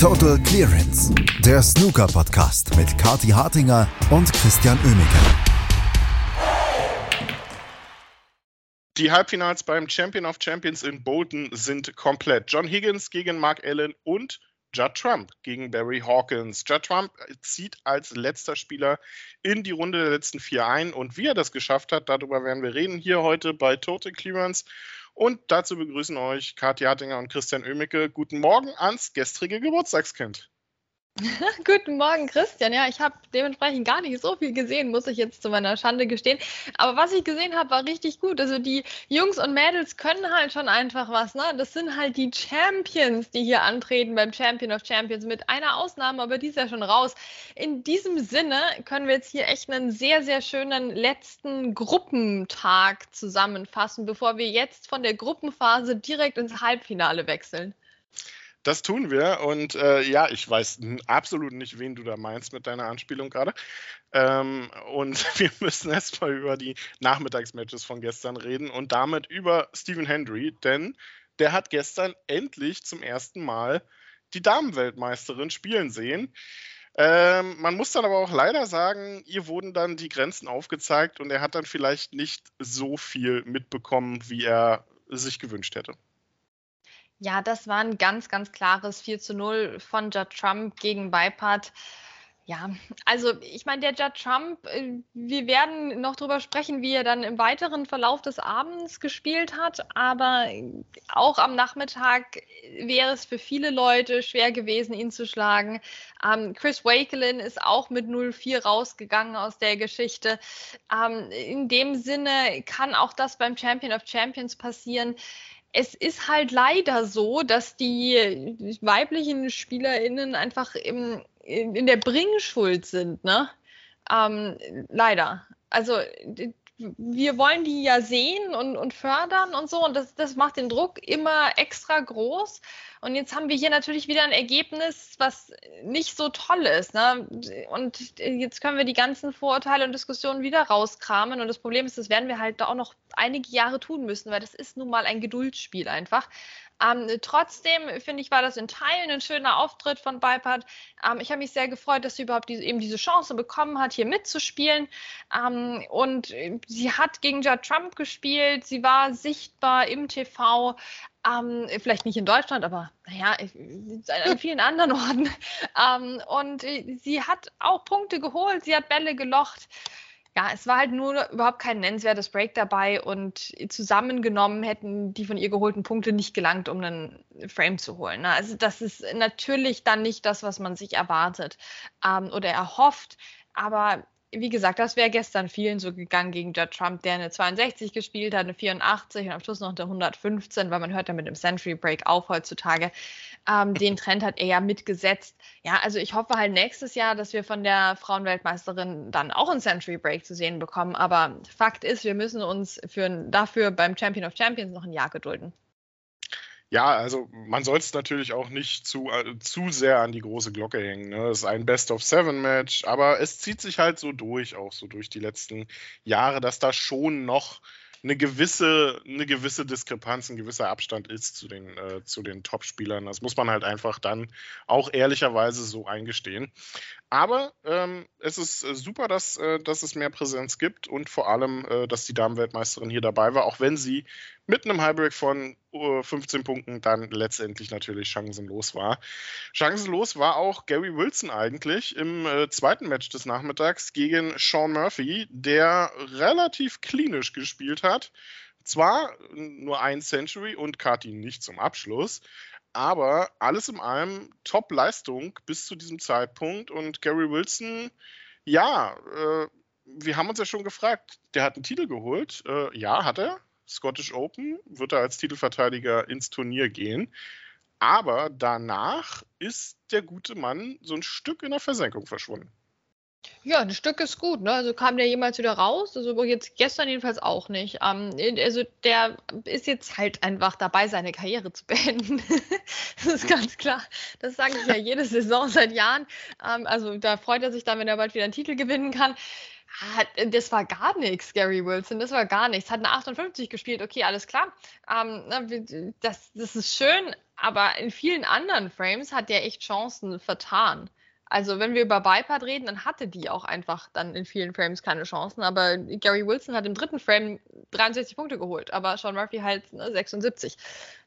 Total Clearance, der Snooker-Podcast mit Kati Hartinger und Christian Oemeke. Die Halbfinals beim Champion of Champions in Bolton sind komplett. John Higgins gegen Mark Allen und Judd Trump gegen Barry Hawkins. Judd Trump zieht als letzter Spieler in die Runde der letzten vier ein und wie er das geschafft hat, darüber werden wir reden hier heute bei Total Clearance. Und dazu begrüßen euch Katja Hartinger und Christian Oemicke. Guten Morgen ans gestrige Geburtstagskind. Guten Morgen, Christian. Ja, ich habe dementsprechend gar nicht so viel gesehen, muss ich jetzt zu meiner Schande gestehen. Aber was ich gesehen habe, war richtig gut. Also die Jungs und Mädels können halt schon einfach was. Ne? Das sind halt die Champions, die hier antreten beim Champion of Champions. Mit einer Ausnahme, aber die ist ja schon raus. In diesem Sinne können wir jetzt hier echt einen sehr, sehr schönen letzten Gruppentag zusammenfassen, bevor wir jetzt von der Gruppenphase direkt ins Halbfinale wechseln. Das tun wir. Und äh, ja, ich weiß absolut nicht, wen du da meinst mit deiner Anspielung gerade. Ähm, und wir müssen erstmal über die Nachmittagsmatches von gestern reden und damit über Stephen Hendry, denn der hat gestern endlich zum ersten Mal die Damenweltmeisterin spielen sehen. Ähm, man muss dann aber auch leider sagen, ihr wurden dann die Grenzen aufgezeigt und er hat dann vielleicht nicht so viel mitbekommen, wie er sich gewünscht hätte. Ja, das war ein ganz, ganz klares 4 zu 0 von Judd Trump gegen Weipart. Ja, also ich meine, der Judd Trump, äh, wir werden noch darüber sprechen, wie er dann im weiteren Verlauf des Abends gespielt hat, aber auch am Nachmittag wäre es für viele Leute schwer gewesen, ihn zu schlagen. Ähm, Chris Wakelin ist auch mit 0-4 rausgegangen aus der Geschichte. Ähm, in dem Sinne kann auch das beim Champion of Champions passieren es ist halt leider so, dass die weiblichen SpielerInnen einfach im, in, der Bringschuld sind, ne? Ähm, leider. Also wir wollen die ja sehen und, und fördern und so und das, das macht den Druck immer extra groß. Und jetzt haben wir hier natürlich wieder ein Ergebnis, was nicht so toll ist. Ne? Und jetzt können wir die ganzen Vorurteile und Diskussionen wieder rauskramen. Und das Problem ist, das werden wir halt auch noch einige Jahre tun müssen, weil das ist nun mal ein Geduldsspiel einfach. Ähm, trotzdem finde ich, war das in Teilen ein schöner Auftritt von Beipert. Ähm, ich habe mich sehr gefreut, dass sie überhaupt diese, eben diese Chance bekommen hat, hier mitzuspielen. Ähm, und sie hat gegen Judd Trump gespielt. Sie war sichtbar im TV. Ähm, vielleicht nicht in Deutschland, aber naja, an vielen anderen Orten. Ähm, und sie hat auch Punkte geholt, sie hat Bälle gelocht ja, es war halt nur überhaupt kein nennenswertes Break dabei und zusammengenommen hätten die von ihr geholten Punkte nicht gelangt, um einen Frame zu holen. Ne? Also das ist natürlich dann nicht das, was man sich erwartet ähm, oder erhofft. Aber wie gesagt, das wäre gestern vielen so gegangen gegen Judd Trump, der eine 62 gespielt hat, eine 84 und am Schluss noch eine 115, weil man hört ja mit dem Century Break auf heutzutage. Ähm, den Trend hat er ja mitgesetzt. Ja, also ich hoffe halt nächstes Jahr, dass wir von der Frauenweltmeisterin dann auch einen Century Break zu sehen bekommen. Aber Fakt ist, wir müssen uns für, dafür beim Champion of Champions noch ein Jahr gedulden. Ja, also man soll es natürlich auch nicht zu, äh, zu sehr an die große Glocke hängen. Ne? Es ist ein Best-of-Seven-Match, aber es zieht sich halt so durch, auch so durch die letzten Jahre, dass da schon noch eine gewisse, eine gewisse Diskrepanz, ein gewisser Abstand ist zu den, äh, den Top-Spielern. Das muss man halt einfach dann auch ehrlicherweise so eingestehen. Aber ähm, es ist äh, super, dass, äh, dass es mehr Präsenz gibt und vor allem, äh, dass die Damenweltmeisterin hier dabei war, auch wenn sie mit einem Highbreak von uh, 15 Punkten dann letztendlich natürlich chancenlos war. Chancenlos war auch Gary Wilson eigentlich im äh, zweiten Match des Nachmittags gegen Sean Murphy, der relativ klinisch gespielt hat. Zwar nur ein Century und Kati nicht zum Abschluss, aber alles in allem Top-Leistung bis zu diesem Zeitpunkt. Und Gary Wilson, ja, äh, wir haben uns ja schon gefragt, der hat einen Titel geholt. Äh, ja, hat er. Scottish Open wird er als Titelverteidiger ins Turnier gehen. Aber danach ist der gute Mann so ein Stück in der Versenkung verschwunden. Ja, ein Stück ist gut, ne? Also kam der jemals wieder raus? Also jetzt gestern jedenfalls auch nicht. Ähm, also der ist jetzt halt einfach dabei, seine Karriere zu beenden. das ist ganz klar. Das sage ich ja jede Saison seit Jahren. Ähm, also da freut er sich dann, wenn er bald wieder einen Titel gewinnen kann. Das war gar nichts, Gary Wilson, das war gar nichts. Hat eine 58 gespielt, okay, alles klar. Ähm, das, das ist schön, aber in vielen anderen Frames hat der echt Chancen vertan. Also wenn wir über Bipart reden, dann hatte die auch einfach dann in vielen Frames keine Chancen. Aber Gary Wilson hat im dritten Frame 63 Punkte geholt, aber Sean Murphy halt ne, 76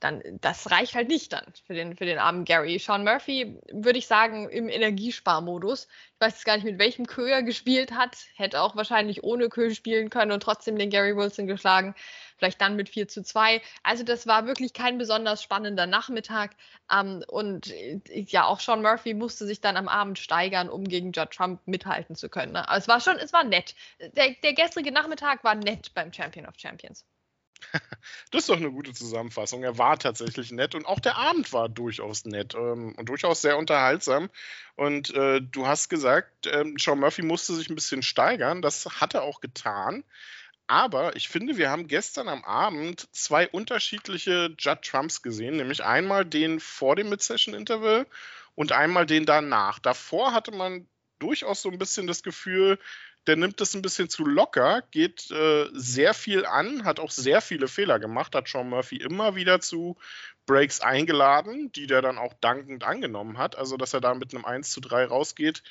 dann das reicht halt nicht dann für den, für den armen Gary. Sean Murphy, würde ich sagen, im Energiesparmodus. Ich weiß jetzt gar nicht, mit welchem Kö er gespielt hat. Hätte auch wahrscheinlich ohne Kö spielen können und trotzdem den Gary Wilson geschlagen. Vielleicht dann mit 4 zu 2. Also das war wirklich kein besonders spannender Nachmittag. Ähm, und äh, ja, auch Sean Murphy musste sich dann am Abend steigern, um gegen Judd Trump mithalten zu können. Ne? Aber es war schon, es war nett. Der, der gestrige Nachmittag war nett beim Champion of Champions. Das ist doch eine gute Zusammenfassung. Er war tatsächlich nett und auch der Abend war durchaus nett ähm, und durchaus sehr unterhaltsam. Und äh, du hast gesagt, ähm, Sean Murphy musste sich ein bisschen steigern. Das hat er auch getan. Aber ich finde, wir haben gestern am Abend zwei unterschiedliche Judd Trumps gesehen, nämlich einmal den vor dem Mid-Session-Interval und einmal den danach. Davor hatte man durchaus so ein bisschen das Gefühl, der nimmt es ein bisschen zu locker, geht äh, sehr viel an, hat auch sehr viele Fehler gemacht, hat Sean Murphy immer wieder zu Breaks eingeladen, die der dann auch dankend angenommen hat. Also, dass er da mit einem 1 zu 3 rausgeht,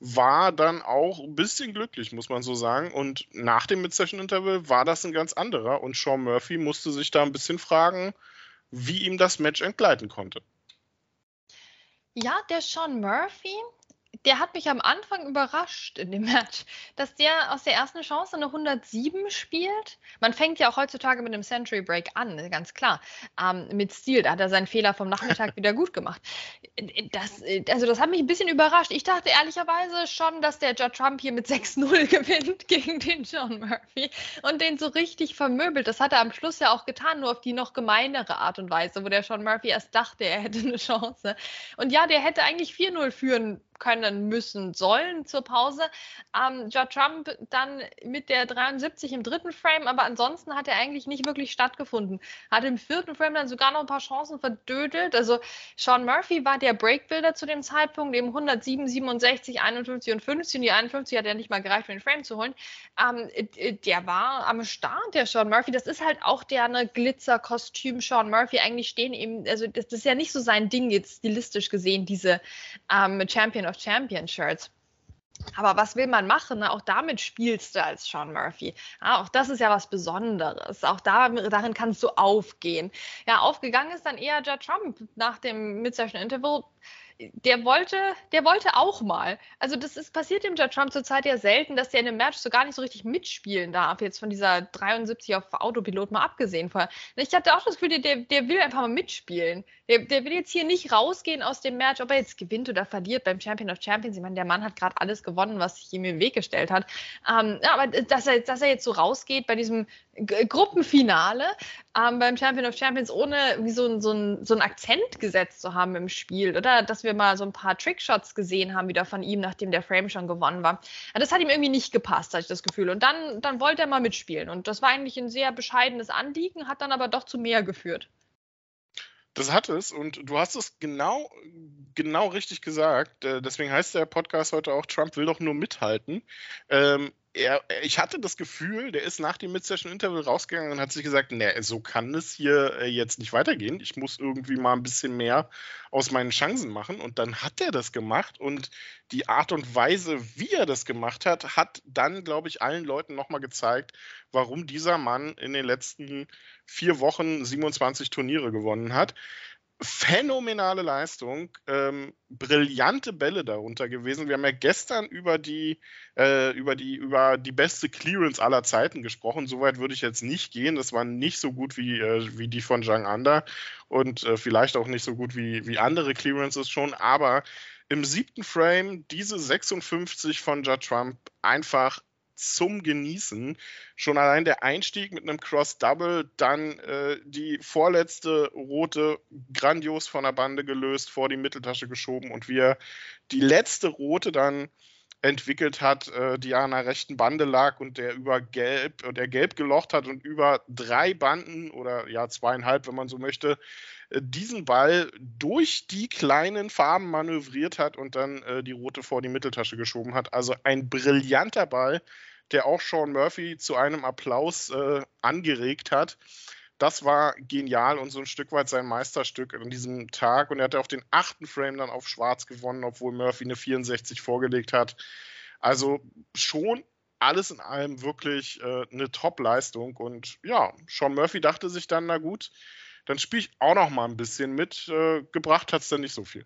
war dann auch ein bisschen glücklich, muss man so sagen. Und nach dem Mid-Session-Interval war das ein ganz anderer und Sean Murphy musste sich da ein bisschen fragen, wie ihm das Match entgleiten konnte. Ja, der Sean Murphy, der hat mich am Anfang überrascht in dem Match, dass der aus der ersten Chance eine 107 spielt. Man fängt ja auch heutzutage mit einem Century Break an, ganz klar. Ähm, mit Stil, da hat er seinen Fehler vom Nachmittag wieder gut gemacht. Das, also das hat mich ein bisschen überrascht. Ich dachte ehrlicherweise schon, dass der Judd Trump hier mit 6-0 gewinnt gegen den John Murphy und den so richtig vermöbelt. Das hat er am Schluss ja auch getan, nur auf die noch gemeinere Art und Weise, wo der Sean Murphy erst dachte, er hätte eine Chance. Und ja, der hätte eigentlich 4-0 führen können, müssen, sollen zur Pause. Ähm, Judd Trump dann mit der 73 im dritten Frame, aber ansonsten hat er eigentlich nicht wirklich stattgefunden. Hat im vierten Frame dann sogar noch ein paar Chancen verdödelt. Also Sean Murphy war der Breakbuilder zu dem Zeitpunkt, eben 107, 67, 51 und 50. Und die 51 hat ja nicht mal gereicht, um den Frame zu holen. Ähm, der war am Start, der Sean Murphy. Das ist halt auch der eine Glitzerkostüm Sean Murphy. Eigentlich stehen eben, also das, das, ist ja nicht so sein Ding jetzt stilistisch gesehen, diese ähm, Champion of Champions Shirts. Aber was will man machen? Auch damit spielst du als Sean Murphy. Auch das ist ja was Besonderes. Auch da, darin kannst du aufgehen. Ja, aufgegangen ist dann eher Judd Trump nach dem Mid-Session Interval der wollte, der wollte auch mal. Also das ist passiert dem Judge Trump zurzeit ja selten, dass der in einem Match so gar nicht so richtig mitspielen darf. Jetzt von dieser 73 auf Autopilot mal abgesehen. Ich hatte auch das Gefühl, der, der will einfach mal mitspielen. Der, der will jetzt hier nicht rausgehen aus dem Match, ob er jetzt gewinnt oder verliert beim Champion of Champions. Ich meine, der Mann hat gerade alles gewonnen, was sich ihm im Weg gestellt hat. Ähm, ja, aber dass er, dass er jetzt so rausgeht bei diesem Gruppenfinale ähm, beim Champion of Champions, ohne wie so, ein, so, so ein Akzent gesetzt zu haben im Spiel, oder dass wir mal so ein paar Trickshots gesehen haben wieder von ihm, nachdem der Frame schon gewonnen war. Ja, das hat ihm irgendwie nicht gepasst, hatte ich das Gefühl. Und dann, dann wollte er mal mitspielen. Und das war eigentlich ein sehr bescheidenes Anliegen, hat dann aber doch zu mehr geführt. Das hat es und du hast es genau, genau richtig gesagt. Äh, deswegen heißt der Podcast heute auch, Trump will doch nur mithalten. Ähm, er, ich hatte das Gefühl, der ist nach dem Mid-Session-Interview rausgegangen und hat sich gesagt, nee, so kann es hier äh, jetzt nicht weitergehen. Ich muss irgendwie mal ein bisschen mehr aus meinen Chancen machen. Und dann hat er das gemacht und die Art und Weise, wie er das gemacht hat, hat dann, glaube ich, allen Leuten nochmal gezeigt, warum dieser Mann in den letzten vier Wochen 27 Turniere gewonnen hat phänomenale Leistung, ähm, brillante Bälle darunter gewesen. Wir haben ja gestern über die, äh, über die, über die beste Clearance aller Zeiten gesprochen. Soweit würde ich jetzt nicht gehen. Das war nicht so gut wie, äh, wie die von Zhang Anda und äh, vielleicht auch nicht so gut wie, wie andere Clearances schon, aber im siebten Frame diese 56 von Ja Trump einfach zum Genießen. Schon allein der Einstieg mit einem Cross-Double, dann äh, die vorletzte rote grandios von der Bande gelöst, vor die Mitteltasche geschoben und wie er die letzte rote dann entwickelt hat, äh, die an der rechten Bande lag und der über gelb, der gelb gelocht hat und über drei Banden oder ja zweieinhalb, wenn man so möchte, diesen Ball durch die kleinen Farben manövriert hat und dann äh, die rote vor die Mitteltasche geschoben hat. Also ein brillanter Ball, der auch Sean Murphy zu einem Applaus äh, angeregt hat. Das war genial und so ein Stück weit sein Meisterstück an diesem Tag. Und er hatte auch den achten Frame dann auf Schwarz gewonnen, obwohl Murphy eine 64 vorgelegt hat. Also schon alles in allem wirklich äh, eine Top-Leistung. Und ja, Sean Murphy dachte sich dann, na gut, dann spiele ich auch noch mal ein bisschen mit. Äh, gebracht hat es dann nicht so viel.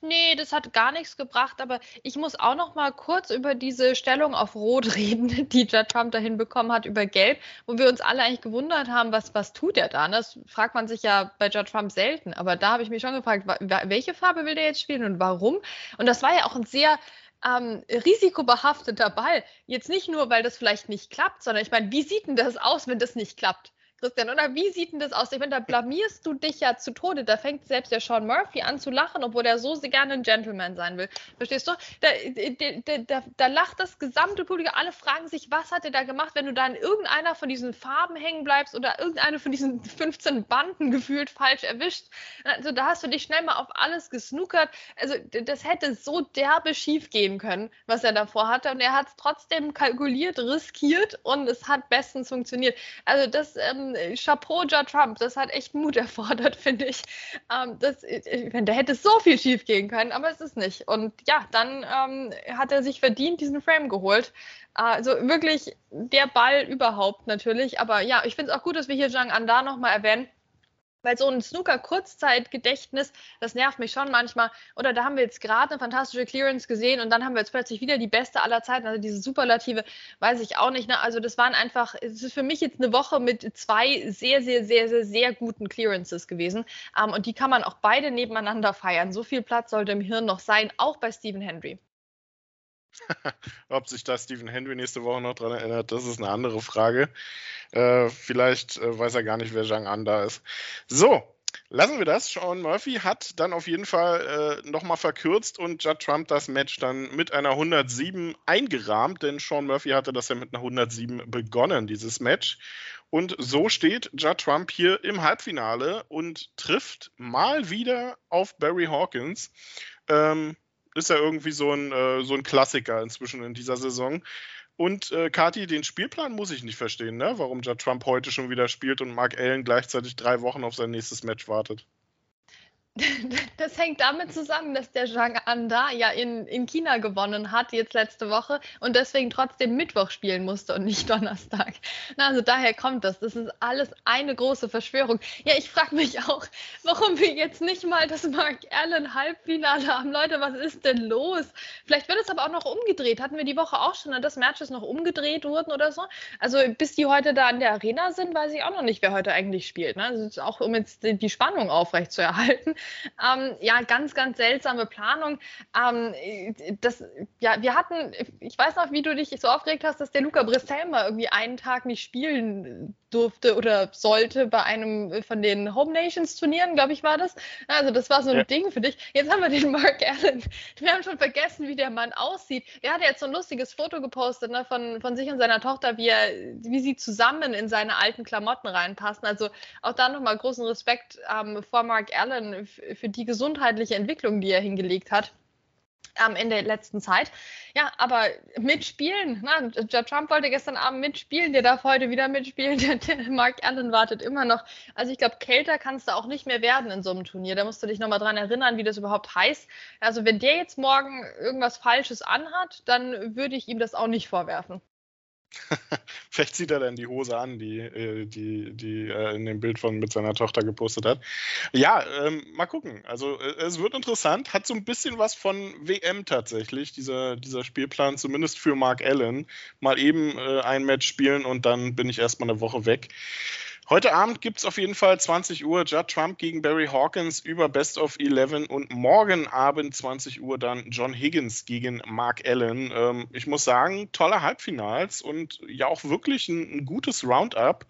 Nee, das hat gar nichts gebracht, aber ich muss auch noch mal kurz über diese Stellung auf Rot reden, die Judd Trump dahin bekommen hat über Gelb, wo wir uns alle eigentlich gewundert haben, was, was tut er da? Das fragt man sich ja bei Judd Trump selten, aber da habe ich mich schon gefragt, welche Farbe will der jetzt spielen und warum? Und das war ja auch ein sehr ähm, risikobehafteter Ball. Jetzt nicht nur, weil das vielleicht nicht klappt, sondern ich meine, wie sieht denn das aus, wenn das nicht klappt? Christian, oder wie sieht denn das aus? Ich meine, da blamierst du dich ja zu Tode. Da fängt selbst der Sean Murphy an zu lachen, obwohl er so gerne ein Gentleman sein will. Verstehst du? Da, da, da, da lacht das gesamte Publikum. Alle fragen sich, was hat er da gemacht, wenn du da in irgendeiner von diesen Farben hängen bleibst oder irgendeine von diesen 15 Banden gefühlt falsch erwischt. Also da hast du dich schnell mal auf alles gesnookert. Also das hätte so derbe schief gehen können, was er davor hatte. Und er hat es trotzdem kalkuliert, riskiert und es hat bestens funktioniert. Also das ähm, ähm, Chapeau, Ja Trump, das hat echt Mut erfordert, finde ich. Ähm, das, ich finde, da hätte so viel schief gehen können, aber es ist nicht. Und ja, dann ähm, hat er sich verdient diesen Frame geholt. Also wirklich der Ball überhaupt natürlich. Aber ja, ich finde es auch gut, dass wir hier Zhang Anda nochmal erwähnen weil so ein Snooker-Kurzzeitgedächtnis, das nervt mich schon manchmal. Oder da haben wir jetzt gerade eine fantastische Clearance gesehen und dann haben wir jetzt plötzlich wieder die beste aller Zeiten. Also diese Superlative, weiß ich auch nicht. Ne? Also das waren einfach, es ist für mich jetzt eine Woche mit zwei sehr, sehr, sehr, sehr, sehr guten Clearances gewesen. Um, ähm, und die kann man auch beide nebeneinander feiern. So viel Platz sollte im Hirn noch sein, auch bei Stephen Hendry. Ob sich da Stephen Henry nächste Woche noch dran erinnert, das ist eine andere Frage. Äh, vielleicht äh, weiß er gar nicht, wer Zhang An da ist. So, lassen wir das. Sean Murphy hat dann auf jeden Fall äh, nochmal verkürzt und Judd Trump das Match dann mit einer 107 eingerahmt, denn Sean Murphy hatte das ja mit einer 107 begonnen, dieses Match. Und so steht Judd Trump hier im Halbfinale und trifft mal wieder auf Barry Hawkins. Ähm, ist ja irgendwie so ein, äh, so ein Klassiker inzwischen in dieser Saison. Und äh, Kati, den Spielplan muss ich nicht verstehen, ne? warum ja Trump heute schon wieder spielt und Mark Allen gleichzeitig drei Wochen auf sein nächstes Match wartet. Das hängt damit zusammen, dass der Zhang Anda ja in, in China gewonnen hat, jetzt letzte Woche, und deswegen trotzdem Mittwoch spielen musste und nicht Donnerstag. Na, also daher kommt das. Das ist alles eine große Verschwörung. Ja, ich frage mich auch, warum wir jetzt nicht mal das Mark Allen Halbfinale haben. Leute, was ist denn los? Vielleicht wird es aber auch noch umgedreht. Hatten wir die Woche auch schon, dass Matches noch umgedreht wurden oder so? Also bis die heute da in der Arena sind, weiß ich auch noch nicht, wer heute eigentlich spielt. Ne? Also auch um jetzt die Spannung aufrechtzuerhalten. Ähm, ja, ganz, ganz seltsame Planung. Ähm, das, ja, wir hatten, ich weiß noch, wie du dich so aufgeregt hast, dass der Luca Brissell mal irgendwie einen Tag nicht spielen durfte oder sollte bei einem von den Home Nations Turnieren, glaube ich, war das. Also das war so ein ja. Ding für dich. Jetzt haben wir den Mark Allen. Wir haben schon vergessen, wie der Mann aussieht. Der hat jetzt so ein lustiges Foto gepostet ne, von, von sich und seiner Tochter, wie, er, wie sie zusammen in seine alten Klamotten reinpassen. Also auch da nochmal großen Respekt ähm, vor Mark Allen für die gesundheitliche Entwicklung, die er hingelegt hat ähm, in der letzten Zeit. Ja, aber mitspielen. Na, Trump wollte gestern Abend mitspielen, der darf heute wieder mitspielen. Der, der Mark Allen wartet immer noch. Also ich glaube, kälter kannst du auch nicht mehr werden in so einem Turnier. Da musst du dich nochmal dran erinnern, wie das überhaupt heißt. Also wenn der jetzt morgen irgendwas Falsches anhat, dann würde ich ihm das auch nicht vorwerfen. Vielleicht zieht er dann die Hose an, die, äh, die, die er in dem Bild von mit seiner Tochter gepostet hat. Ja, ähm, mal gucken. Also äh, es wird interessant. Hat so ein bisschen was von WM tatsächlich, dieser, dieser Spielplan, zumindest für Mark Allen. Mal eben äh, ein Match spielen und dann bin ich erstmal eine Woche weg. Heute Abend gibt es auf jeden Fall 20 Uhr Judd Trump gegen Barry Hawkins über Best of 11 und morgen Abend 20 Uhr dann John Higgins gegen Mark Allen. Ähm, ich muss sagen, tolle Halbfinals und ja auch wirklich ein, ein gutes Roundup.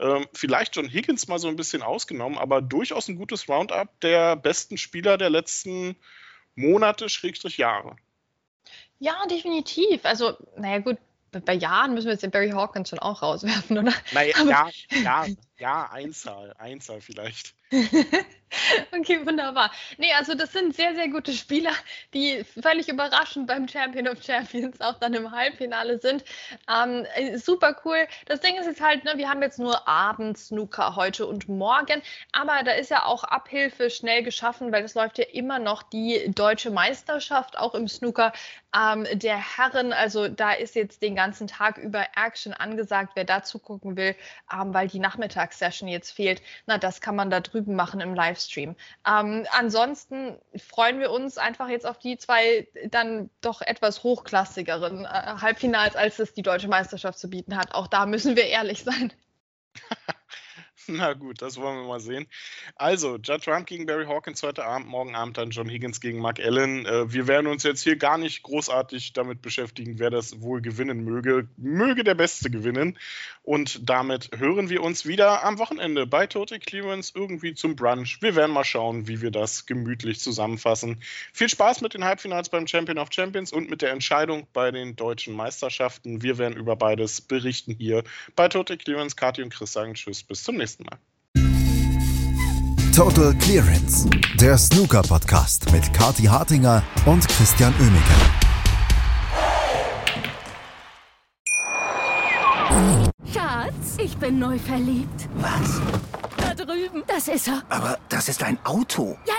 Ähm, vielleicht John Higgins mal so ein bisschen ausgenommen, aber durchaus ein gutes Roundup der besten Spieler der letzten Monate, Schrägstrich Jahre. Ja, definitiv. Also, naja, gut, bei Jahren müssen wir jetzt den Barry Hawkins schon auch rauswerfen, oder? Naja, ja, ja, Ja, Einzahl, Einzahl vielleicht. okay, wunderbar. Nee, also das sind sehr, sehr gute Spieler, die völlig überraschend beim Champion of Champions auch dann im Halbfinale sind. Ähm, äh, super cool. Das Ding ist jetzt halt, ne, wir haben jetzt nur Abend-Snooker heute und morgen, aber da ist ja auch Abhilfe schnell geschaffen, weil es läuft ja immer noch die deutsche Meisterschaft, auch im Snooker ähm, der Herren. Also da ist jetzt den ganzen Tag über Action angesagt, wer dazu gucken will, ähm, weil die Nachmittagssession jetzt fehlt. Na, das kann man da drüben machen im Livestream. Ähm, ansonsten freuen wir uns einfach jetzt auf die zwei dann doch etwas hochklassigeren äh, Halbfinals, als es die deutsche Meisterschaft zu bieten hat. Auch da müssen wir ehrlich sein. Na gut, das wollen wir mal sehen. Also, Judd Trump gegen Barry Hawkins heute Abend, morgen Abend dann John Higgins gegen Mark Allen. Äh, wir werden uns jetzt hier gar nicht großartig damit beschäftigen, wer das wohl gewinnen möge. Möge der Beste gewinnen. Und damit hören wir uns wieder am Wochenende bei Total Clearance irgendwie zum Brunch. Wir werden mal schauen, wie wir das gemütlich zusammenfassen. Viel Spaß mit den Halbfinals beim Champion of Champions und mit der Entscheidung bei den deutschen Meisterschaften. Wir werden über beides berichten hier bei Total Clearance. Kathi und Chris sagen Tschüss, bis zum nächsten Mal. Total Clearance, der Snooker-Podcast mit Kathi Hartinger und Christian Oemeke. Schatz, ich bin neu verliebt. Was? Da drüben. Das ist er. Aber das ist ein Auto. Ja,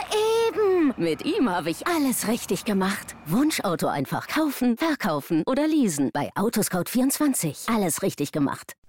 eben. Mit ihm habe ich alles richtig gemacht. Wunschauto einfach kaufen, verkaufen oder leasen. Bei Autoscout24. Alles richtig gemacht.